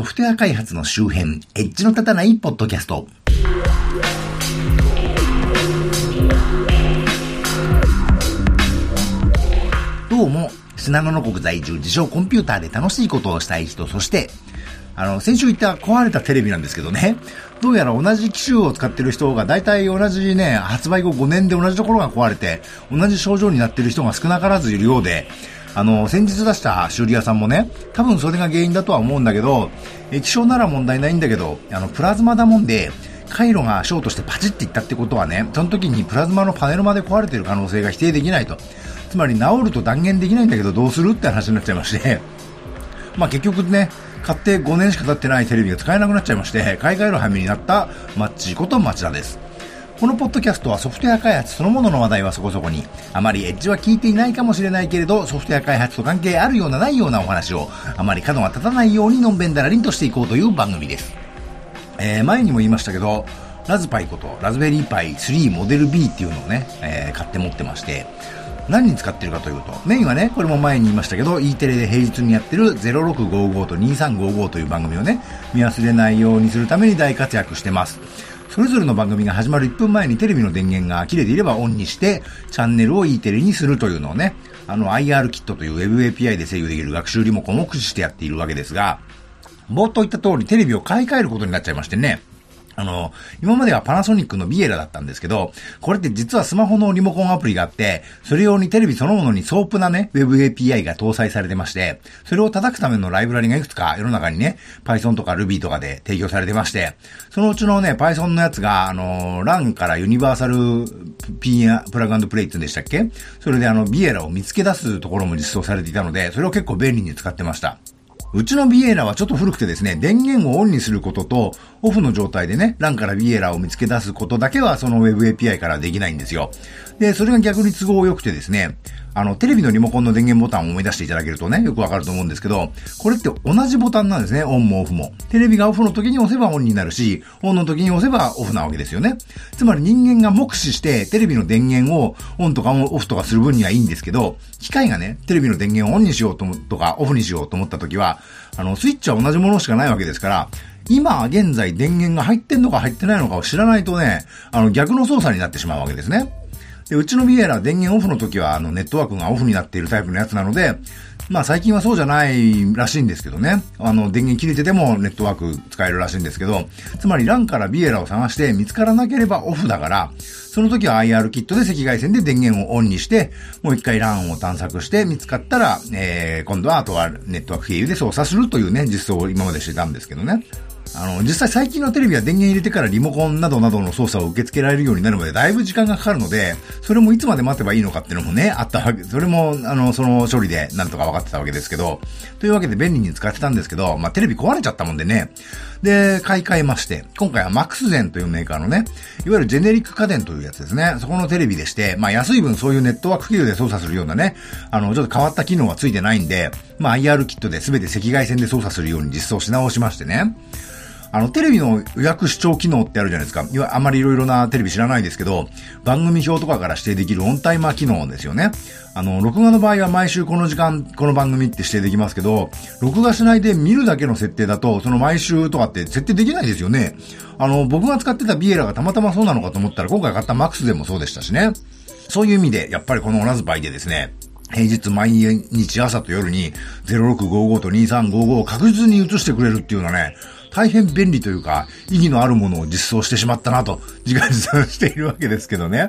ソフトウェア開発の周辺、エッジの立たないポッドキャスト。どうも、信濃の国在住、自称コンピューターで楽しいことをしたい人、そして、あの、先週言った壊れたテレビなんですけどね、どうやら同じ機種を使ってる人が大体同じね、発売後5年で同じところが壊れて、同じ症状になってる人が少なからずいるようで、あの、先日出した修理屋さんもね、多分それが原因だとは思うんだけど、液晶なら問題ないんだけど、あの、プラズマだもんで、回路がショートしてパチっていったってことはね、その時にプラズマのパネルまで壊れてる可能性が否定できないと。つまり治ると断言できないんだけどどうするって話になっちゃいまして、まあ結局ね、買って5年しか経ってないテレビが使えなくなっちゃいまして、買い替える羽目になったマッチこと町田です。このポッドキャストはソフトウェア開発そのものの話題はそこそこに、あまりエッジは聞いていないかもしれないけれど、ソフトウェア開発と関係あるようなないようなお話を、あまり角が立たないようにのんべんだらりんとしていこうという番組です。えー、前にも言いましたけど、ラズパイことラズベリーパイ3モデル B っていうのをね、えー、買って持ってまして、何に使ってるかというと、メインはね、これも前に言いましたけど、E テレで平日にやってる0655と2355という番組をね、見忘れないようにするために大活躍してます。それぞれの番組が始まる1分前にテレビの電源が切れていればオンにして、チャンネルを E テレにするというのをね、あの IR キットという Web API で制御できる学習リモコンを駆使してやっているわけですが、冒頭言った通りテレビを買い替えることになっちゃいましてね、あの、今まではパナソニックのビエラだったんですけど、これって実はスマホのリモコンアプリがあって、それ用にテレビそのものに SOAP なね、Web API が搭載されてまして、それを叩くためのライブラリがいくつか世の中にね、Python とか Ruby とかで提供されてまして、そのうちのね、Python のやつが、あの、LAN からユニバーサル P プラグプレイって言うんでしたっけ？それであの、ビエラを見つけ出すところも実装されていたので、それを結構便利に使ってました。うちのビエラはちょっと古くてですね、電源をオンにすることと、オフの状態でね、欄からビエラを見つけ出すことだけはその Web API からできないんですよ。で、それが逆に都合良くてですね、あの、テレビのリモコンの電源ボタンを思い出していただけるとね、よくわかると思うんですけど、これって同じボタンなんですね、オンもオフも。テレビがオフの時に押せばオンになるし、オンの時に押せばオフなわけですよね。つまり人間が目視してテレビの電源をオンとかオフとかする分にはいいんですけど、機械がね、テレビの電源をオンにしようととかオフにしようと思った時は、あの、スイッチは同じものしかないわけですから、今現在電源が入ってんのか入ってないのかを知らないとね、あの逆の操作になってしまうわけですね。で、うちのビエラ電源オフの時は、あの、ネットワークがオフになっているタイプのやつなので、まあ最近はそうじゃないらしいんですけどね。あの、電源切れててもネットワーク使えるらしいんですけど、つまり LAN からビエラを探して見つからなければオフだから、その時は IR キットで赤外線で電源をオンにして、もう一回 LAN を探索して見つかったら、えー、今度はあとはネットワーク経由で操作するというね、実装を今までしてたんですけどね。あの、実際最近のテレビは電源入れてからリモコンなどなどの操作を受け付けられるようになるまでだいぶ時間がかかるので、それもいつまで待てばいいのかっていうのもね、あったわけ、それも、あの、その処理でなんとか分かってたわけですけど、というわけで便利に使ってたんですけど、まあ、テレビ壊れちゃったもんでね、で、買い替えまして、今回はマックスゼンというメーカーのね、いわゆるジェネリック家電というやつですね。そこのテレビでして、まあ安い分そういうネットワーク経由で操作するようなね、あの、ちょっと変わった機能はついてないんで、まあ IR キットで全て赤外線で操作するように実装し直しましてね。あの、テレビの予約視聴機能ってあるじゃないですか。あまりいろいろなテレビ知らないですけど、番組表とかから指定できるオンタイマー機能ですよね。あの、録画の場合は毎週この時間、この番組って指定できますけど、録画しないで見るだけの設定だと、その毎週とかって設定できないですよね。あの、僕が使ってたビエラがたまたまそうなのかと思ったら、今回買ったマックスでもそうでしたしね。そういう意味で、やっぱりこのラズパイでですね、平日毎日朝と夜に0655と2355を確実に映してくれるっていうのはね、大変便利というか、意義のあるものを実装してしまったなと、自画自賛しているわけですけどね。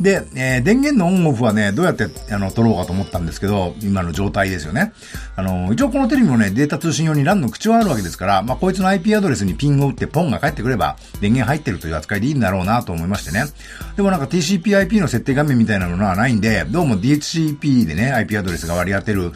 で、えー、電源のオンオフはね、どうやって、あの、取ろうかと思ったんですけど、今の状態ですよね。あの、一応このテレビもね、データ通信用に LAN の口はあるわけですから、まあ、こいつの IP アドレスにピンを打ってポンが返ってくれば、電源入ってるという扱いでいいんだろうなと思いましてね。でもなんか TCP/IP の設定画面みたいなものはないんで、どうも DHCP でね、IP アドレスが割り当てる、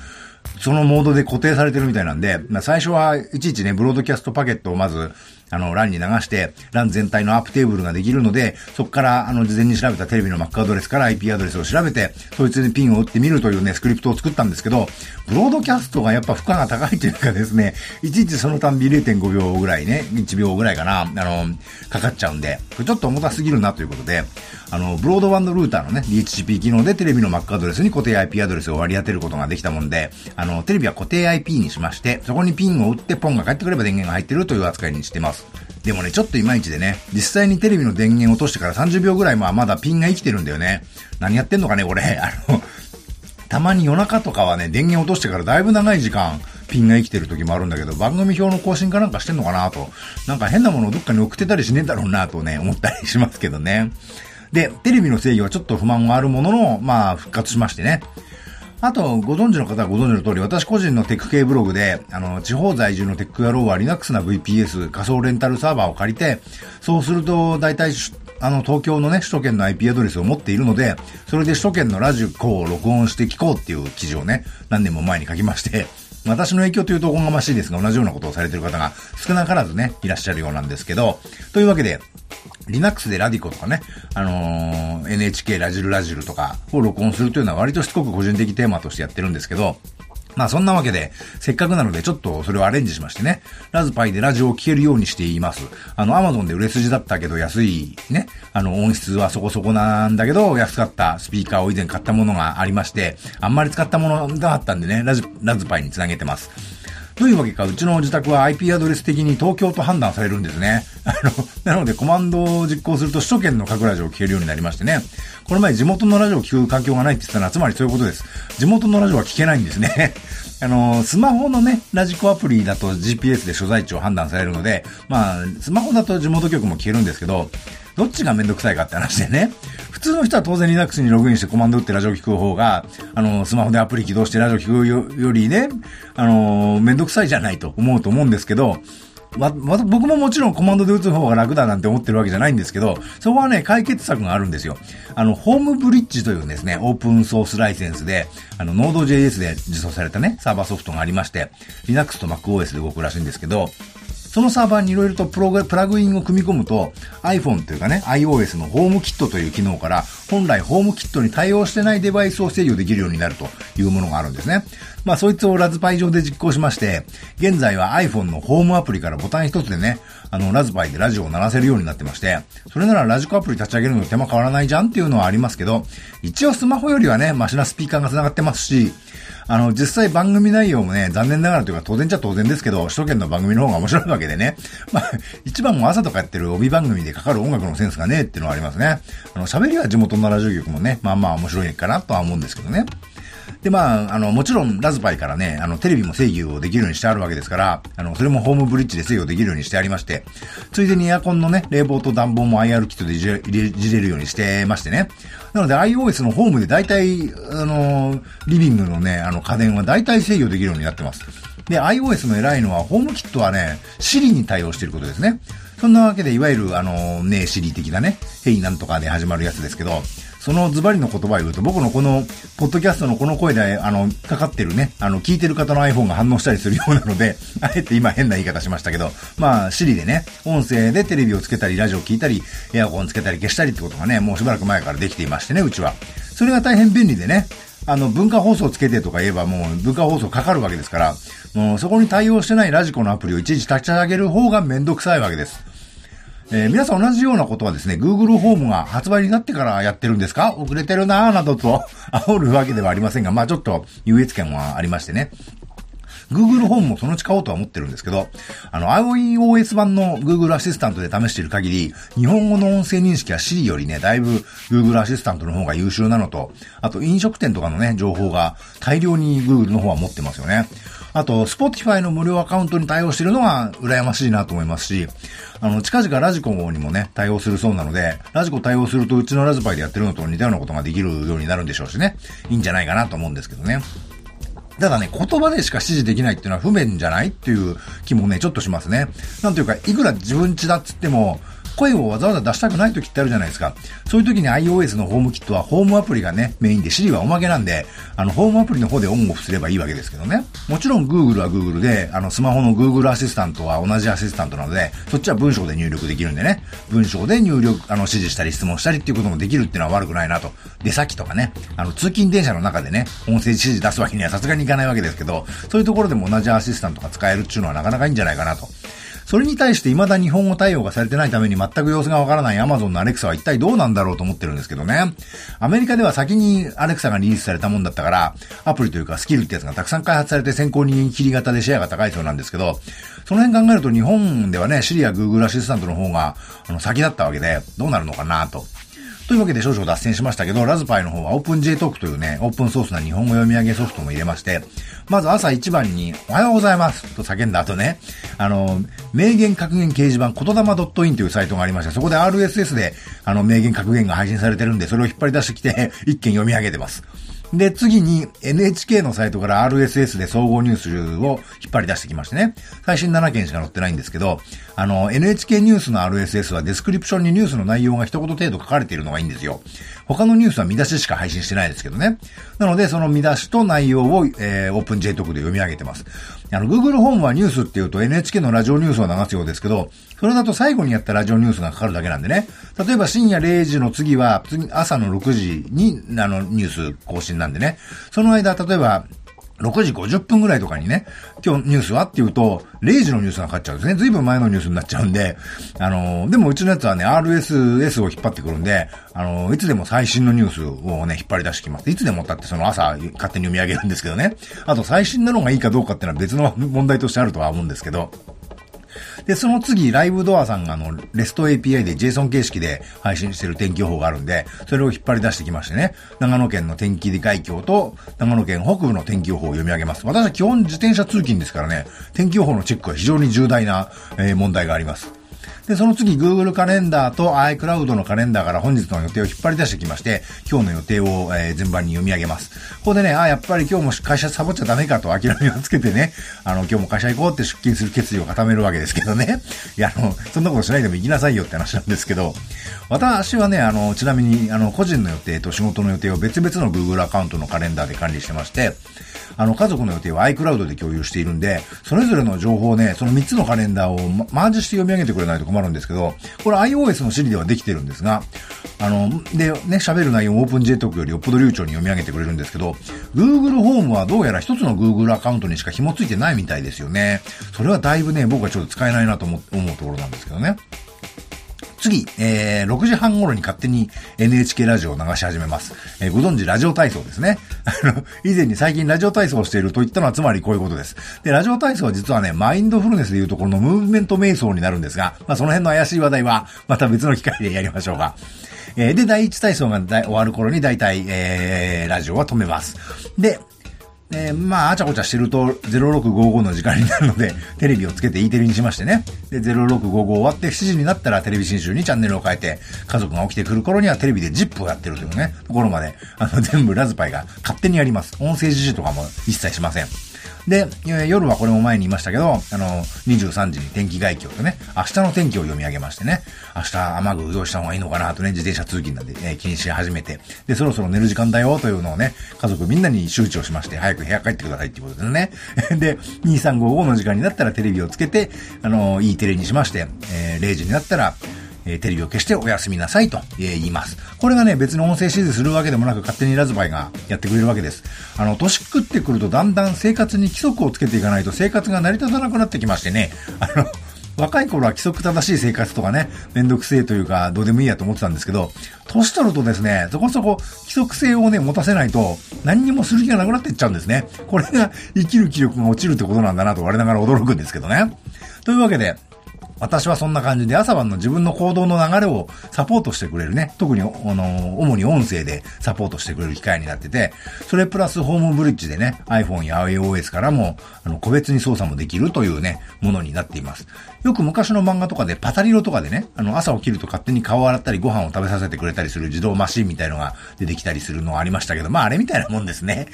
そのモードで固定されてるみたいなんで、まあ、最初はいちいちね、ブロードキャストパケットをまず、あの、 LAN に流して、 LAN 全体の ARP テーブルができるので、そこから、あの、事前に調べたテレビの MAC アドレスから IP アドレスを調べて、そいつに ping を打ってみるというね、スクリプトを作ったんですけど、ブロードキャストがやっぱ負荷が高いというかですね、いちいちそのたんび0.5秒ぐらいね、1秒ぐらいかな、あの、かかっちゃうんで、ちょっと重たすぎるなということで、あの、ブロードバンドルーターのね、DHCP 機能でテレビの Mac アドレスに固定 IP アドレスを割り当てることができたもんで、あの、テレビは固定 IP にしまして、そこに ping を打って pong が返ってくれば電源が入ってるという扱いにしてます。でもね、ちょっといまいちでね、実際にテレビの電源落としてから30秒ぐらいまあまだピンが生きてるんだよね。何やってんのかね、俺。あの、たまに夜中とかはね、電源落としてからだいぶ長い時間、ピンが生きてる時もあるんだけど、番組表の更新かなんかしてんのかなと。なんか変なものをどっかに送ってたりしねえだろうなとね、思ったりしますけどね。で、テレビの制御はちょっと不満があるものの、まあ、復活しましてね。あと、ご存知の方はご存知の通り、私個人のテック系ブログで、あの、地方在住のテック野郎は Linux な VPS 仮想レンタルサーバーを借りて、そうすると、大体、あの、東京のね、首都圏の IP アドレスを持っているので、それで首都圏のラジコを録音して聞こうっていう記事をね、何年も前に書きまして、私の影響というとおこがましいですが、同じようなことをされている方が少なからずね、いらっしゃるようなんですけど、というわけで、Linux でラディコとかね、あのー、NHK ラジルラジルとかを録音するというのは割としつこく個人的テーマとしてやってるんですけど、まあそんなわけで、せっかくなのでちょっとそれをアレンジしましてね、ラズパイでラジオを聴けるようにしています。あの、アマゾンで売れ筋だったけど安いね、あの、音質はそこそこなんだけど、安かったスピーカーを以前買ったものがありまして、あんまり使ったものがあったんでね、ラジ、ラズパイにつなげてます。どういうわけか、うちの自宅は IP アドレス的に東京と判断されるんですね。あの、なのでコマンドを実行すると首都圏の各ラジオを聞けるようになりましてね。この前地元のラジオを聞く環境がないって言ったのは、つまりそういうことです。地元のラジオは聞けないんですね。あの、スマホのね、ラジコアプリだと GPS で所在地を判断されるので、まあ、スマホだと地元局も聞けるんですけど、どっちがめんどくさいかって話でね。普通の人は当然 Linux にログインしてコマンド打ってラジオ聞く方が、あの、スマホでアプリ起動してラジオ聞くよりね、あの、めんどくさいじゃないと思うと思うんですけど、ま、ま、僕ももちろんコマンドで打つ方が楽だなんて思ってるわけじゃないんですけど、そこはね、解決策があるんですよ。あの、ホームブリッジというですね、オープンソースライセンスで、あの、Node.js で実装されたね、サーバーソフトがありまして、Linux と MacOS で動くらしいんですけど、そのサーバーにいろいろとプログプラグインを組み込むと iPhone というかね、iOS のホームキットという機能から本来ホームキットに対応してないデバイスを制御できるようになるというものがあるんですね。まあそいつをラズパイ上で実行しまして、現在は iPhone のホームアプリからボタン一つでね、あの、ラズパイでラジオを鳴らせるようになってまして、それならラジコアプリ立ち上げるの手間変わらないじゃんっていうのはありますけど、一応スマホよりはね、マシなスピーカーが繋がってますし、あの、実際番組内容もね、残念ながらというか当然ちゃ当然ですけど、首都圏の番組の方が面白いわけでね。まあ、一番も朝とかやってる帯番組でかかる音楽のセンスがねえっていうのはありますね。あの、喋りは地元のラジオ局もね、まあまあ面白いかなとは思うんですけどね。で、まあ、あの、もちろん、ラズパイからね、あの、テレビも制御できるようにしてあるわけですから、あの、それもホームブリッジで制御できるようにしてありまして、ついでにエアコンのね、冷房と暖房も IR キットでいじれいじれるようにしてましてね。なので iOS のホームで大体、あの、リビングのね、あの家電は大体制御できるようになってます。で、iOS の偉いのは、ホームキットはね、Siri に対応していることですね。そんなわけで、いわゆる、あの、ね、Siri 的なね、ヘイなんとかで始まるやつですけど、そのズバリの言葉を言うと、僕のこの、ポッドキャストのこの声で、あの、かかってるね、あの、聞いてる方の iPhone が反応したりするようなので、あえて今変な言い方しましたけど、まあ、シリでね、音声でテレビをつけたり、ラジオ聞いたり、エアコンつけたり消したりってことがね、もうしばらく前からできていましてね、うちは。それが大変便利でね、あの、文化放送つけてとか言えばもう文化放送かかるわけですから、もうそこに対応してないラジコのアプリをいちいち立ち上げる方がめんどくさいわけです。えー、皆さん同じようなことはですね、Google ホームが発売になってからやってるんですか？遅れてるなぁなどと 煽るわけではありませんが、まあちょっと優越感はありましてね。Google ホームもそのうち買おうとは思ってるんですけど、あの、iOS 版の Google アシスタントで試している限り、日本語の音声認識は Siri よりね、だいぶ Google アシスタントの方が優秀なのと、あと飲食店とかのね、情報が大量に Google の方は持ってますよね。あと、Spotify の無料アカウントに対応してるのが羨ましいなと思いますし、あの、近々ラジコにもね、対応するそうなので、ラジコ対応するとうちのラズパイでやってるのと似たようなことができるようになるんでしょうしね。いいんじゃないかなと思うんですけどね。ただね、言葉でしか指示できないっていうのは不便じゃないっていう気もね、ちょっとしますね。なんというか、いくら自分家だっつっても、声をわざわざ出したくない時ってあるじゃないですか。そういう時に iOS のホームキットはホームアプリがね、メインで Siri はおまけなんで、あの、ホームアプリの方でオンオフすればいいわけですけどね。もちろん Google は Google で、あの、スマホの Google アシスタントは同じアシスタントなので、そっちは文章で入力できるんでね、文章で入力、あの、指示したり質問したりっていうこともできるっていうのは悪くないなと。出先とかね、あの、通勤電車の中でね、音声指示出すわけにはさすがにいかないわけですけど、そういうところでも同じアシスタントが使えるっていうのはなかなかいいんじゃないかなと。それに対して未だ日本語対応がされてないために全く様子がわからない Amazon の Alexa は一体どうなんだろうと思ってるんですけどね。アメリカでは先に Alexa がリリースされたもんだったから、アプリというかスキルってやつがたくさん開発されて先行に切り型でシェアが高いそうなんですけど、その辺考えると日本ではね、シリア Google アシスタントの方が、あの、先だったわけで、どうなるのかなと。というわけで少々脱線しましたけど、ラズパイの方は OpenJTalk というね、オープンソースな日本語読み上げソフトも入れまして、まず朝一番に、おはようございますと叫んだ後ね、あの、名言格言掲示板、言霊 .in というサイトがありまして、そこで RSS で、あの、名言格言が配信されてるんで、それを引っ張り出してきて、一件読み上げてます。で、次に NHK のサイトから RSS で総合ニュースを引っ張り出してきましてね。最新7件しか載ってないんですけど、あの、NHK ニュースの RSS は description にニュースの内容が一言程度書かれているのがいいんですよ。他のニュースは見出ししか配信してないですけどね。なので、その見出しと内容を、えー、オープン J トークで読み上げてます。あの、Google ホームはニュースっていうと NHK のラジオニュースを流すようですけど、それだと最後にやったラジオニュースがかかるだけなんでね。例えば深夜0時の次は、次、朝の6時に、あの、ニュース更新なんでね。その間、例えば、6時50分ぐらいとかにね、今日ニュースはって言うと、0時のニュースがかかっちゃうんですね。ずいぶん前のニュースになっちゃうんで、あのー、でもうちのやつはね、RSS を引っ張ってくるんで、あのー、いつでも最新のニュースをね、引っ張り出してきます。いつでもったってその朝勝手に読み上げるんですけどね。あと最新なのがいいかどうかっていうのは別の問題としてあるとは思うんですけど、で、その次、ライブドアさんがあの、レスト API で JSON 形式で配信してる天気予報があるんで、それを引っ張り出してきましてね、長野県の天気海峡と、長野県北部の天気予報を読み上げます。私は基本自転車通勤ですからね、天気予報のチェックは非常に重大な、えー、問題があります。で、その次 Google カレンダーと iCloud のカレンダーから本日の予定を引っ張り出してきまして、今日の予定を、えー、順番に読み上げます。ここでね、あ、やっぱり今日も会社サボっちゃダメかと諦めをつけてね、あの、今日も会社行こうって出勤する決意を固めるわけですけどね。いや、あの、そんなことしないでも行きなさいよって話なんですけど、私はね、あの、ちなみに、あの、個人の予定と仕事の予定を別々の Google アカウントのカレンダーで管理してまして、あの、家族の予定は iCloud で共有しているんで、それぞれの情報をね、その3つのカレンダーをマージして読み上げてくれないと困るんですけど、これ iOS の Siri ではできてるんですが、あの、で、ね、喋る内容を OpenJTalk よりよっぽど流暢に読み上げてくれるんですけど、Google ホームはどうやら一つの Google アカウントにしか紐付いてないみたいですよね。それはだいぶね、僕はちょっと使えないなと思うところなんですけどね。次、えー、6時半頃に勝手に NHK ラジオを流し始めます。えー、ご存知ラジオ体操ですね。あの、以前に最近ラジオ体操をしていると言ったのはつまりこういうことです。で、ラジオ体操は実はね、マインドフルネスでいうところのムーブメント瞑想になるんですが、まあその辺の怪しい話題はまた別の機会でやりましょうか。えー、で、第一体操が終わる頃に大体、えー、ラジオは止めます。で、えー、まあ、あちゃこちゃしてると0655の時間になるので、テレビをつけて E テレにしましてね。で、0655終わって7時になったらテレビ新集にチャンネルを変えて、家族が起きてくる頃にはテレビで ZIP をやってるというね、ところまで、あの、全部ラズパイが勝手にやります。音声指示とかも一切しません。で、夜はこれも前に言いましたけど、あの、23時に天気概況とね、明日の天気を読み上げましてね、明日雨具用意した方がいいのかなとね、自転車通勤なんで、えー、気にし始めて、で、そろそろ寝る時間だよというのをね、家族みんなに周知をしまして、早く部屋帰ってくださいっていうことですね。で、2355の時間になったらテレビをつけて、あの、いいテレにしまして、えー、0時になったら、えー、テレビを消しておやすみなさいと、えー、言います。これがね、別に音声指示するわけでもなく勝手にラズバイがやってくれるわけです。あの、年食ってくるとだんだん生活に規則をつけていかないと生活が成り立たなくなってきましてね、あの、若い頃は規則正しい生活とかね、めんどくせえというか、どうでもいいやと思ってたんですけど、年取るとですね、そこそこ規則性をね、持たせないと、何にもする気がなくなっていっちゃうんですね。これが生きる気力が落ちるってことなんだなと我ながら驚くんですけどね。というわけで、私はそんな感じで朝晩の自分の行動の流れをサポートしてくれるね。特に、あの、主に音声でサポートしてくれる機会になってて、それプラスホームブリッジでね、iPhone や iOS からも、あの、個別に操作もできるというね、ものになっています。よく昔の漫画とかでパタリロとかでね、あの、朝起きると勝手に顔を洗ったりご飯を食べさせてくれたりする自動マシンみたいのが出てきたりするのはありましたけど、まああれみたいなもんですね。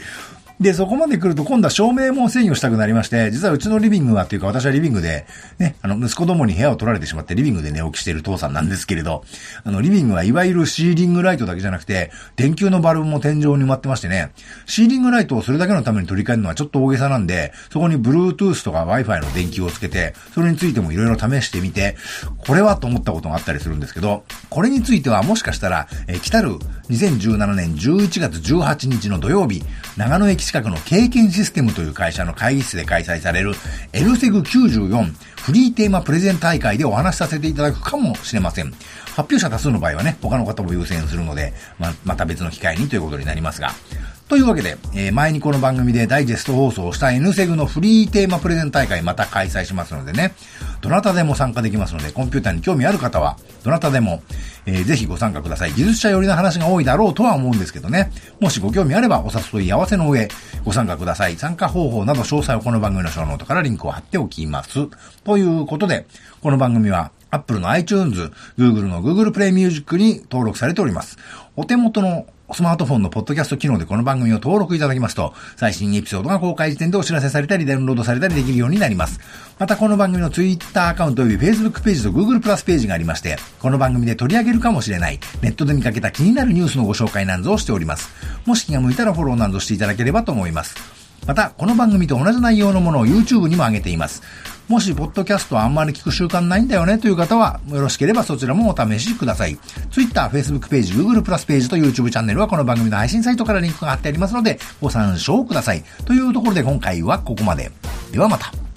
で、そこまで来ると今度は照明も制御したくなりまして、実はうちのリビングはっていうか私はリビングで、ね、あの、息子どもに部屋を取られてしまってリビングで寝起きしている父さんなんですけれど、あの、リビングはいわゆるシーリングライトだけじゃなくて、電球のバルブも天井に埋まってましてね、シーリングライトをそれだけのために取り替えるのはちょっと大げさなんで、そこに Bluetooth とか Wi-Fi の電球をつけて、それについてもいろいろ試してみて、これはと思ったことがあったりするんですけど、これについてはもしかしたら、え、来たる2017年11月18日の土曜日、長野駅近くの経験システムという会社の会議室で開催されるエルセグ94フリーテーマプレゼン大会でお話しさせていただくかもしれません。発表者多数の場合はね、他の方も優先するので、ま、また別の機会にということになりますが。というわけで、えー、前にこの番組でダイジェスト放送をした N セグのフリーテーマプレゼン大会また開催しますのでね、どなたでも参加できますので、コンピューターに興味ある方は、どなたでも、えー、ぜひご参加ください。技術者寄りの話が多いだろうとは思うんですけどね、もしご興味あればお誘い合わせの上、ご参加ください。参加方法など詳細をこの番組のショーノートからリンクを貼っておきます。ということで、この番組は Apple の iTunes、Google の Google Play Music に登録されております。お手元のスマートフォンのポッドキャスト機能でこの番組を登録いただきますと、最新エピソードが公開時点でお知らせされたり、ダウンロードされたりできるようになります。またこの番組の Twitter アカウント及び Facebook ページと Google プラスページがありまして、この番組で取り上げるかもしれない、ネットで見かけた気になるニュースのご紹介なんぞをしております。もし気が向いたらフォローなんぞしていただければと思います。また、この番組と同じ内容のものを YouTube にも上げています。もし、ポッドキャストはあんまり聞く習慣ないんだよねという方は、よろしければそちらもお試しください。Twitter、Facebook ページ、Google プラスページと YouTube チャンネルはこの番組の配信サイトからリンクが貼ってありますので、ご参照ください。というところで今回はここまで。ではまた。